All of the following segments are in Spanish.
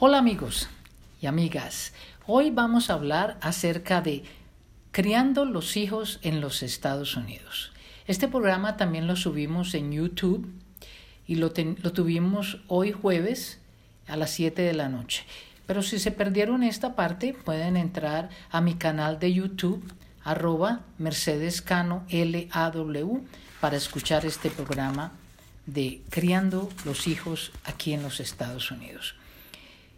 Hola amigos y amigas, hoy vamos a hablar acerca de criando los hijos en los Estados Unidos. Este programa también lo subimos en YouTube y lo, tuvimos hoy jueves a las 7 de la noche. Pero si se perdieron esta parte, pueden entrar a mi canal de YouTube, arroba Mercedes Cano LAW, para escuchar este programa de Criando los hijos aquí en los Estados Unidos.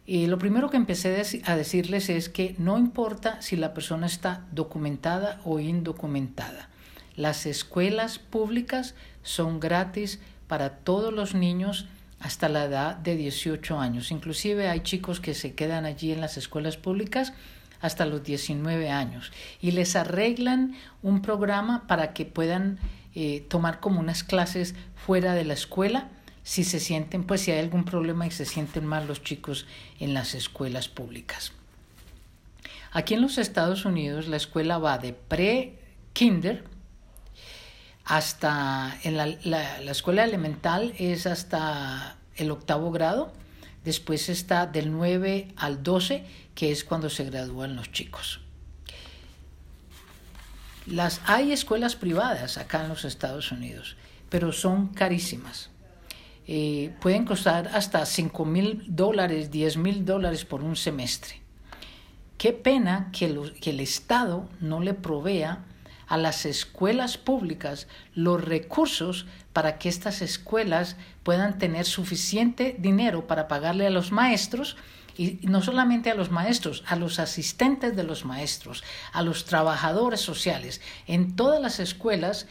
Y lo primero que empecé a decirles es que no importa si la persona está documentada o indocumentada. Las escuelas públicas son gratis para todos los niños hasta la edad de 18 años. Inclusive hay chicos que se quedan allí en las escuelas públicas hasta los 19 años y les arreglan un programa para que puedan eh, tomar como unas clases fuera de la escuela si se sienten, pues si hay algún problema y se sienten mal los chicos en las escuelas públicas. Aquí en los Estados Unidos la escuela va de pre-kinder hasta, en la, la, escuela elemental es hasta el octavo grado, después está del 9 al 12, que es cuando se gradúan los chicos. Las, hay escuelas privadas acá en los Estados Unidos, pero son carísimas. Eh, pueden costar hasta 5 mil dólares, 10 mil dólares por un semestre. Qué pena que, que el Estado no le provea a las escuelas públicas los recursos para que estas escuelas puedan tener suficiente dinero para pagarle a los maestros y no solamente a los maestros, a los asistentes de los maestros, a los trabajadores sociales. En todas las escuelas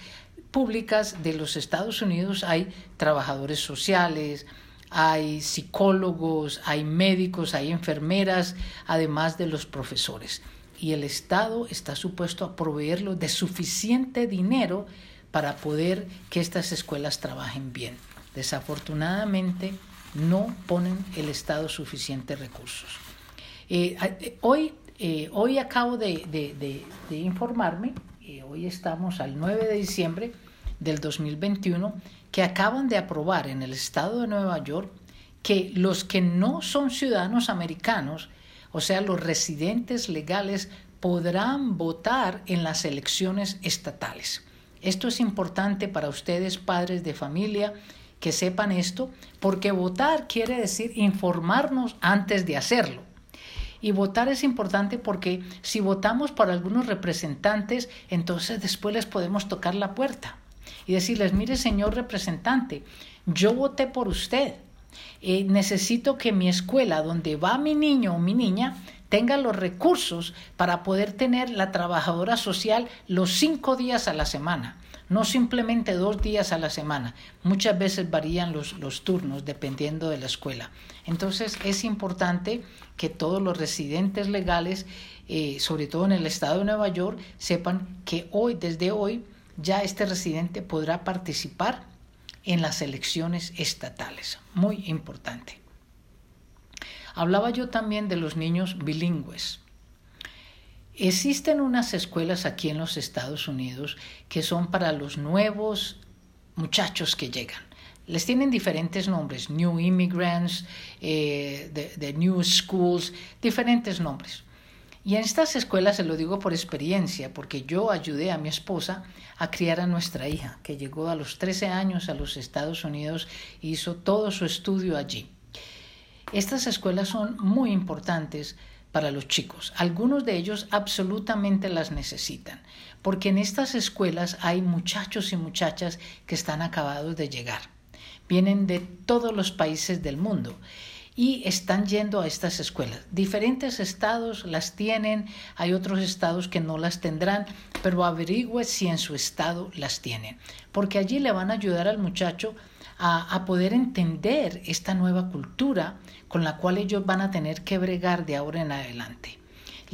públicas de los Estados Unidos hay trabajadores sociales, hay psicólogos, hay médicos, hay enfermeras, además de los profesores y el Estado está supuesto a proveerlo de suficiente dinero para poder que estas escuelas trabajen bien. Desafortunadamente no ponen el Estado suficientes recursos. Eh, eh, hoy, eh, hoy acabo de, de informarme, hoy estamos al 9 de diciembre del 2021, que acaban de aprobar en el Estado de Nueva York que los que no son ciudadanos americanos o sea, los residentes legales podrán votar en las elecciones estatales. Esto es importante para ustedes, padres de familia, que sepan esto, porque votar quiere decir informarnos antes de hacerlo. Y votar es importante porque si votamos por algunos representantes, entonces después les podemos tocar la puerta y decirles, mire señor representante, yo voté por usted, eh, necesito que mi escuela, donde va mi niño o mi niña, tenga los recursos para poder tener la trabajadora social los cinco días a la semana, no simplemente dos días a la semana. Muchas veces varían los, los turnos dependiendo de la escuela. Entonces es importante que todos los residentes legales, eh, sobre todo en el estado de Nueva York, sepan que hoy, desde hoy, ya este residente podrá participar en las elecciones estatales. Muy importante. Hablaba yo también de los niños bilingües. Existen unas escuelas aquí en los Estados Unidos que son para los nuevos muchachos que llegan. Les tienen diferentes nombres, New Immigrants, eh, the New Schools, diferentes nombres. Y en estas escuelas se lo digo por experiencia, porque yo ayudé a mi esposa a criar a nuestra hija, que llegó a los 13 años a los Estados Unidos e hizo todo su estudio allí. Estas escuelas son muy importantes para los chicos. Algunos de ellos absolutamente las necesitan, porque en estas escuelas hay muchachos y muchachas que están acabados de llegar. Vienen de todos los países del mundo y están yendo a estas escuelas. Diferentes estados las tienen, hay otros estados que no las tendrán, pero averigüe si en su estado las tienen, porque allí le van a ayudar al muchacho a, a, poder entender esta nueva cultura con la cual ellos van a tener que bregar de ahora en adelante.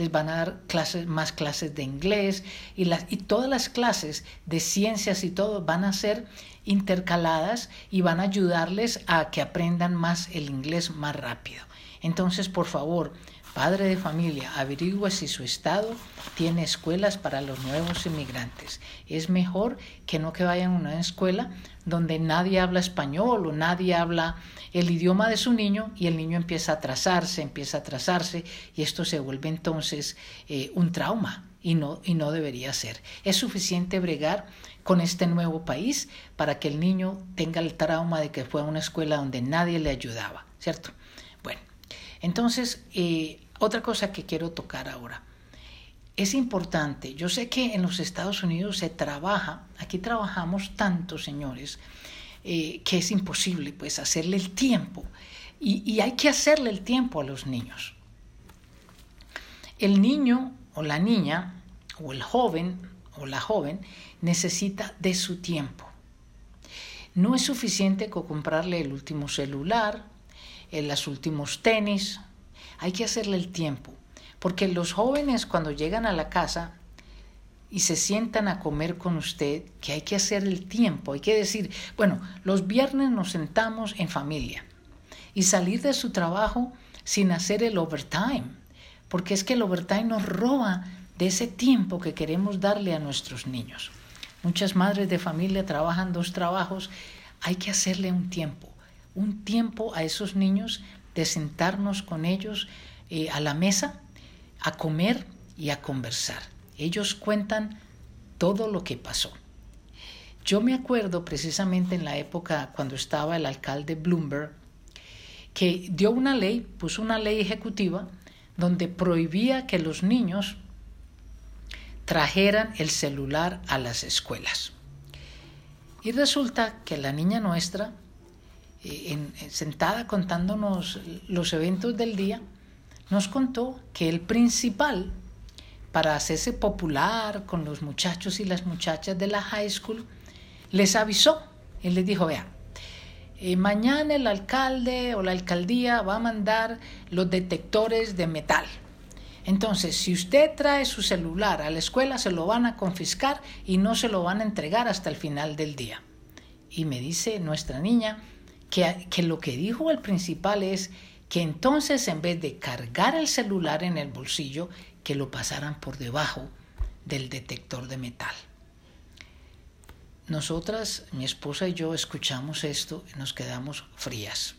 Les van a dar clases, más clases de inglés y, y todas las clases de ciencias y todo van a ser intercaladas y van a ayudarles a que aprendan más el inglés más rápido. Entonces, por favor, Padre de familia, averigua si su estado tiene escuelas para los nuevos inmigrantes. Es mejor que no que vayan a una escuela donde nadie habla español o nadie habla el idioma de su niño y el niño empieza a atrasarse, empieza a atrasarse y esto se vuelve entonces eh, un trauma y no, y no debería ser. Es suficiente bregar con este nuevo país para que el niño tenga el trauma de que fue a una escuela donde nadie le ayudaba, ¿cierto? Entonces, eh, otra cosa que quiero tocar ahora. Es importante, yo sé que en los Estados Unidos se trabaja, aquí trabajamos tanto, señores, eh, que es imposible pues hacerle el tiempo. Y, y hay que hacerle el tiempo a los niños. El niño o la niña o el joven o la joven necesita de su tiempo. No es suficiente con comprarle el último celular, en los últimos tenis. Hay que hacerle el tiempo, porque los jóvenes cuando llegan a la casa y se sientan a comer con usted, que hay que hacer el tiempo, hay que decir, bueno, los viernes nos sentamos en familia y salir de su trabajo sin hacer el overtime, porque es que el overtime nos roba de ese tiempo que queremos darle a nuestros niños. Muchas madres de familia trabajan dos trabajos, hay que hacerle un tiempo un tiempo a esos niños de sentarnos con ellos eh, a la mesa, a comer y a conversar. Ellos cuentan todo lo que pasó. Yo me acuerdo precisamente en la época cuando estaba el alcalde Bloomberg, que dio una ley, puso una ley ejecutiva donde prohibía que los niños trajeran el celular a las escuelas. Y resulta que la niña nuestra eh, sentada contándonos los eventos del día, nos contó que el principal, para hacerse popular con los muchachos y las muchachas de la high school, les avisó y les dijo, vea, eh, mañana el alcalde o la alcaldía va a mandar los detectores de metal. Entonces, si usted trae su celular a la escuela, se lo van a confiscar y no se lo van a entregar hasta el final del día. Y me dice nuestra niña, que, lo que dijo el principal es que entonces en vez de cargar el celular en el bolsillo, que lo pasaran por debajo del detector de metal. Nosotras, mi esposa y yo, escuchamos esto y nos quedamos frías,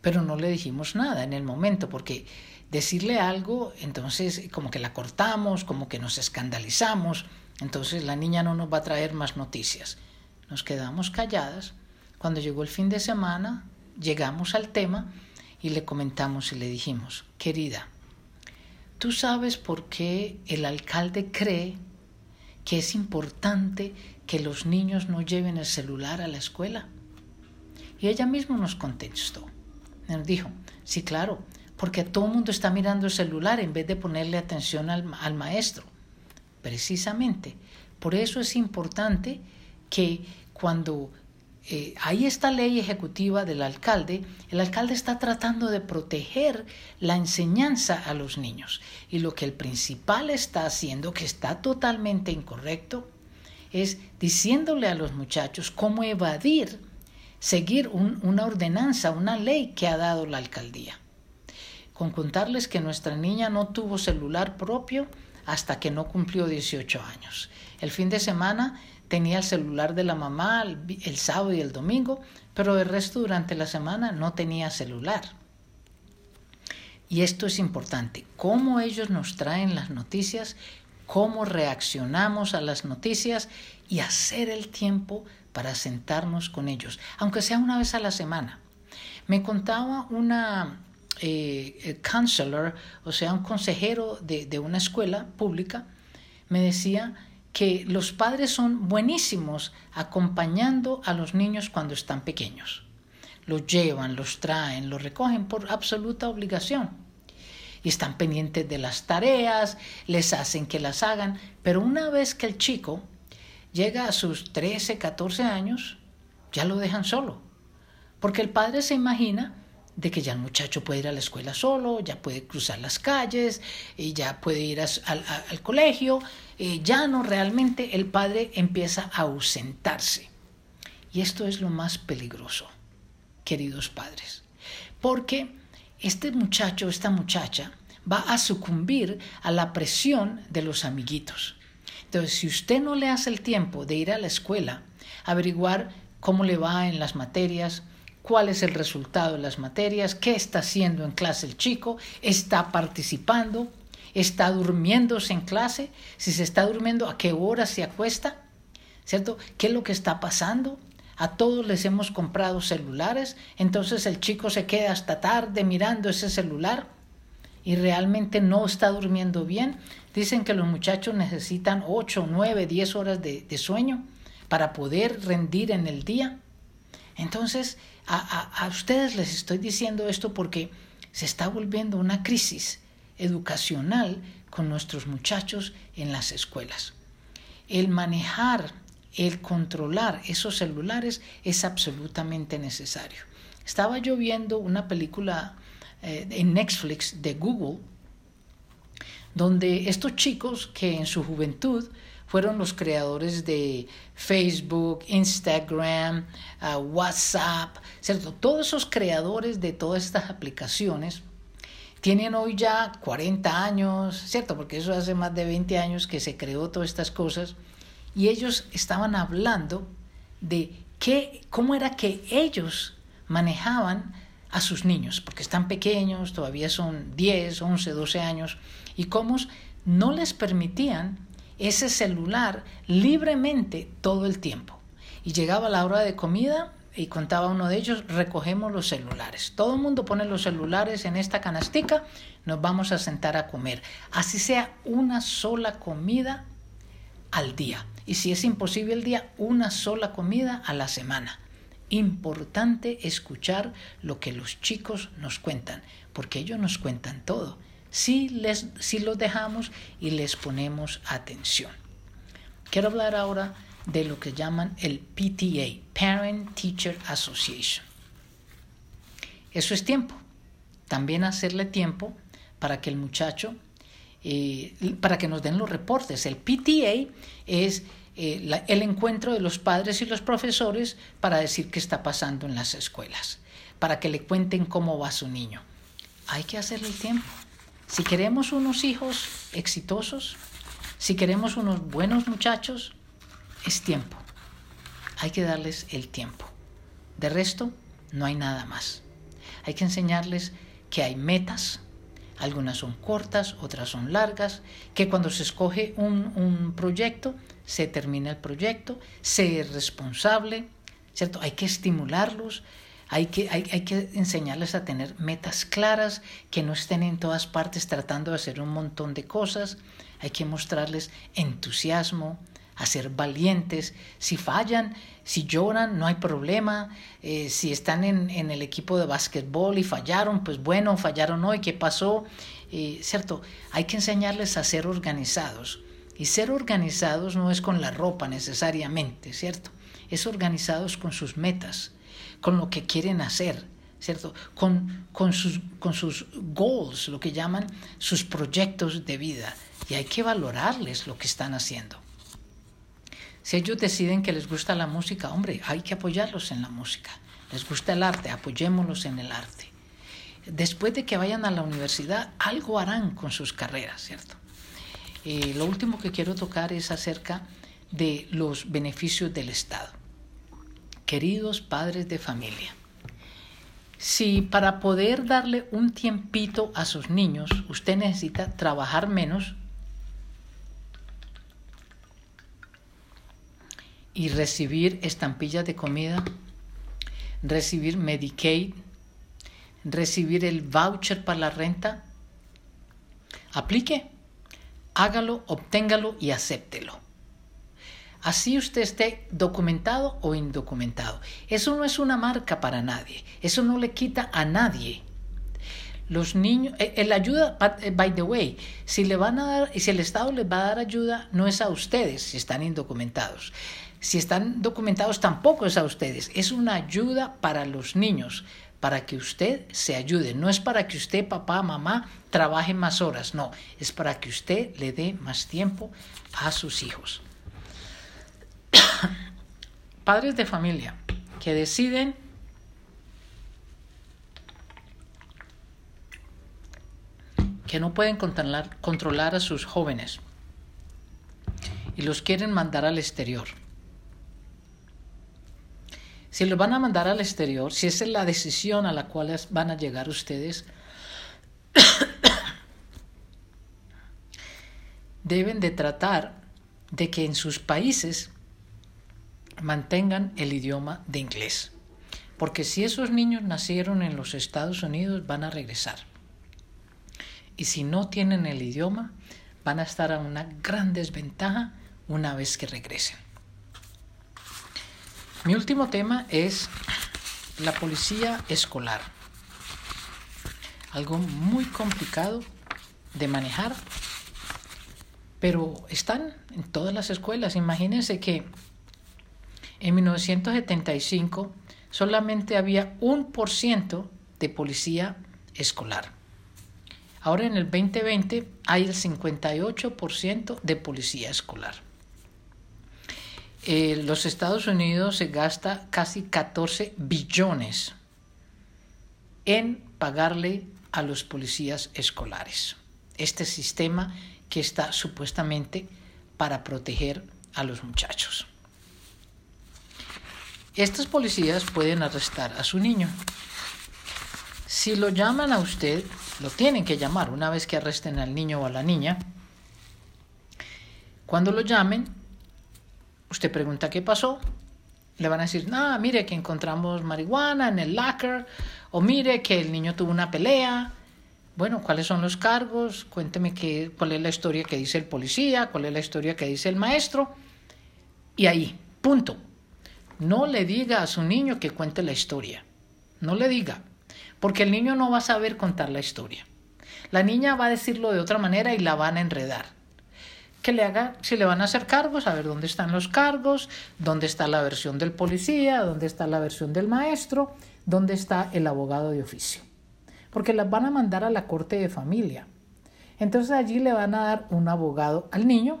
pero no le dijimos nada en el momento, porque decirle algo, entonces como que la cortamos, como que nos escandalizamos, entonces la niña no nos va a traer más noticias. Nos quedamos calladas cuando llegó el fin de semana, llegamos al tema y le comentamos y le dijimos, querida, ¿tú sabes por qué el alcalde cree que es importante que los niños no lleven el celular a la escuela? Y ella misma nos contestó. Nos dijo, sí, claro, porque todo el mundo está mirando el celular en vez de ponerle atención al, al maestro. Precisamente, por eso es importante que cuando eh, hay esta ley ejecutiva del alcalde, el alcalde está tratando de proteger la enseñanza a los niños. Y lo que el principal está haciendo, que está totalmente incorrecto, es diciéndole a los muchachos cómo evadir, seguir una ordenanza, una ley que ha dado la alcaldía. Con contarles que nuestra niña no tuvo celular propio hasta que no cumplió 18 años. El fin de semana tenía el celular de la mamá el, sábado y el domingo, pero el resto durante la semana no tenía celular. Y esto es importante, cómo ellos nos traen las noticias, cómo reaccionamos a las noticias y hacer el tiempo para sentarnos con ellos, aunque sea una vez a la semana. Me contaba una eh, eh counselor, o sea, un consejero de, de una escuela pública, me decía que los padres son buenísimos acompañando a los niños cuando están pequeños. Los llevan, los traen, los recogen por absoluta obligación. Y están pendientes de las tareas, les hacen que las hagan, pero una vez que el chico llega a sus 13, 14 años, ya lo dejan solo. Porque el padre se imagina de que ya el muchacho puede ir a la escuela solo, ya puede cruzar las calles, y ya puede ir al colegio, eh, ya no realmente el padre empieza a ausentarse. Y esto es lo más peligroso, queridos padres, porque este muchacho, esta muchacha, va a sucumbir a la presión de los amiguitos. Entonces, si usted no le hace el tiempo de ir a la escuela, averiguar cómo le va en las materias, cuál es el resultado de las materias, qué está haciendo en clase el chico, está participando, está durmiéndose en clase, si se está durmiendo, a qué hora se acuesta, ¿cierto? ¿Qué es lo que está pasando? A todos les hemos comprado celulares, entonces el chico se queda hasta tarde mirando ese celular y realmente no está durmiendo bien. Dicen que los muchachos necesitan 8, 9, 10 horas de, sueño para poder rendir en el día. Entonces, a, a ustedes les estoy diciendo esto porque se está volviendo una crisis educacional con nuestros muchachos en las escuelas. El manejar, el controlar esos celulares es absolutamente necesario. Estaba yo viendo una película eh, en Netflix de Google, donde estos chicos que en su juventud fueron los creadores de Facebook, Instagram, ah, WhatsApp, ¿cierto? Todos esos creadores de todas estas aplicaciones tienen hoy ya 40 años, ¿cierto? Porque eso hace más de 20 años que se creó todas estas cosas y ellos estaban hablando de qué, cómo era que ellos manejaban a sus niños, porque están pequeños, todavía son 10, 11, 12 años, y cómo no les permitían ese celular libremente todo el tiempo. Y llegaba la hora de comida y contaba uno de ellos, recogemos los celulares. Todo el mundo pone los celulares en esta canastica, nos vamos a sentar a comer. Así sea una sola comida al día. Y si es imposible el día, una sola comida a la semana importante escuchar lo que los chicos nos cuentan, porque ellos nos cuentan todo, si, les, si los dejamos y les ponemos atención. Quiero hablar ahora de lo que llaman el PTA, Parent Teacher Association. Eso es tiempo. También hacerle tiempo para que el muchacho, eh, para que nos den los reportes. El PTA es eh, el encuentro de los padres y los profesores para decir qué está pasando en las escuelas, para que le cuenten cómo va su niño. Hay que hacerle tiempo. Si queremos unos hijos exitosos, si queremos unos buenos muchachos, es tiempo. Hay que darles el tiempo. De resto, no hay nada más. Hay que enseñarles que hay metas, algunas son cortas, otras son largas, que cuando se escoge un, un proyecto se termina el proyecto, se es responsable, ¿cierto? Hay que estimularlos, hay que, hay, hay que enseñarles a tener metas claras, que no estén en todas partes tratando de hacer un montón de cosas, hay que mostrarles entusiasmo, a ser valientes. Si fallan, si lloran, no hay problema. Eh, si están en, en, el equipo de básquetbol y fallaron, pues bueno, fallaron hoy, ¿qué pasó? Eh, ¿Cierto? Hay que enseñarles a ser organizados. Y ser organizados no es con la ropa necesariamente, ¿cierto? Es organizados con sus metas, con lo que quieren hacer, ¿cierto? Con, con, sus, con sus goals, lo que llaman sus proyectos de vida. Y hay que valorarles lo que están haciendo. Si ellos deciden que les gusta la música, hombre, hay que apoyarlos en la música. Les gusta el arte, apoyémoslos en el arte. Después de que vayan a la universidad, algo harán con sus carreras, ¿cierto? Eh, lo último que quiero tocar es acerca de los beneficios del Estado. Queridos padres de familia, si para poder darle un tiempito a sus niños usted necesita trabajar menos y recibir estampillas de comida, recibir Medicaid, recibir el voucher para la renta, aplique hágalo, obténgalo y acéptelo. Así usted esté documentado o indocumentado. Eso no es una marca para nadie. Eso no le quita a nadie. Los niños, eh, la ayuda, eh, by the way, si le van a dar, si el Estado les va a dar ayuda, no es a ustedes si están indocumentados. Si están documentados, tampoco es a ustedes. Es una ayuda para los niños, para que usted se ayude. No es para que usted, papá, mamá, trabaje más horas, no, es para que usted le dé más tiempo a sus hijos. Padres de familia que deciden que no pueden controlar, controlar a sus jóvenes y los quieren mandar al exterior. Si los van a mandar al exterior, si esa es la decisión a la cual van a llegar ustedes, deben de tratar de que en sus países mantengan el idioma de inglés. Porque si esos niños nacieron en los Estados Unidos, van a regresar. Y si no tienen el idioma, van a estar a una gran desventaja una vez que regresen. Mi último tema es la policía escolar. Algo muy complicado de manejar, pero están en todas las escuelas. Imagínense que en 1975 solamente había un por ciento de policía escolar. Ahora en el 2020 hay el 58% de policía escolar. Eh, los Estados Unidos se gasta casi 14 billones en pagarle a los policías escolares. Este sistema que está supuestamente para proteger a los muchachos. Estos policías pueden arrestar a su niño. Si lo llaman a usted, lo tienen que llamar una vez que arresten al niño o a la niña. Cuando lo llamen, usted pregunta qué pasó. Le van a decir, no, mire que encontramos marihuana en el locker, o mire que el niño tuvo una pelea. Bueno, ¿cuáles son los cargos? Cuénteme qué, cuál es la historia que dice el policía, cuál es la historia que dice el maestro. Y ahí, punto. No le diga a su niño que cuente la historia. No le diga, porque el niño no va a saber contar la historia. La niña va a decirlo de otra manera y la van a enredar. Que le haga, si le van a hacer cargos, a ver dónde están los cargos, dónde está la versión del policía, dónde está la versión del maestro, dónde está el abogado de oficio. Porque las van a mandar a la corte de familia. Entonces allí le van a dar un abogado al niño,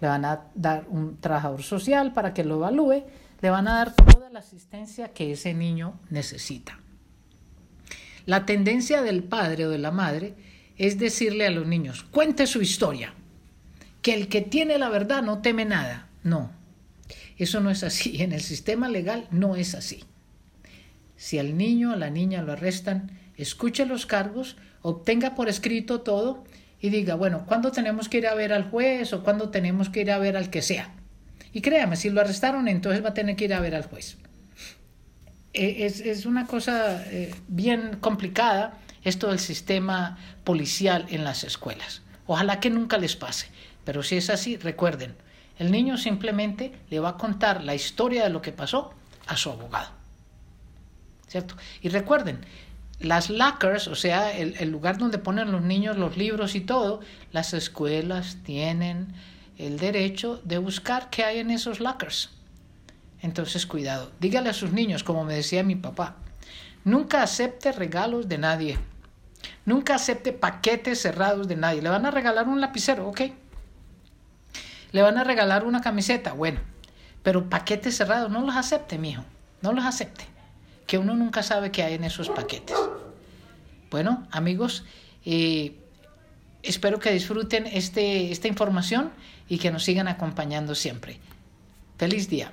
le van a dar un trabajador social para que lo evalúe le van a dar toda la asistencia que ese niño necesita. La tendencia del padre o de la madre es decirle a los niños, cuente su historia, que el que tiene la verdad no teme nada. No, eso no es así. En el sistema legal no es así. Si al niño o a la niña lo arrestan, escuche los cargos, obtenga por escrito todo y diga, bueno, ¿cuándo tenemos que ir a ver al juez o cuándo tenemos que ir a ver al que sea? Y créame, si lo arrestaron, entonces va a tener que ir a ver al juez. Eh, es, una cosa eh, bien complicada esto del sistema policial en las escuelas. Ojalá que nunca les pase, pero si es así, recuerden, el niño simplemente le va a contar la historia de lo que pasó a su abogado. ¿Cierto? Y recuerden, las lockers, o sea, el, el lugar donde ponen los niños los libros y todo, las escuelas tienen el derecho de buscar qué hay en esos lockers. Entonces, cuidado. Dígale a sus niños, como me decía mi papá, nunca acepte regalos de nadie. Nunca acepte paquetes cerrados de nadie. Le van a regalar un lapicero, ok. Le van a regalar una camiseta, bueno. Pero paquetes cerrados, no los acepte, mijo. No los acepte. Que uno nunca sabe qué hay en esos paquetes. Bueno, amigos, eh, espero que disfruten este, esta información y que nos sigan acompañando siempre. Feliz día.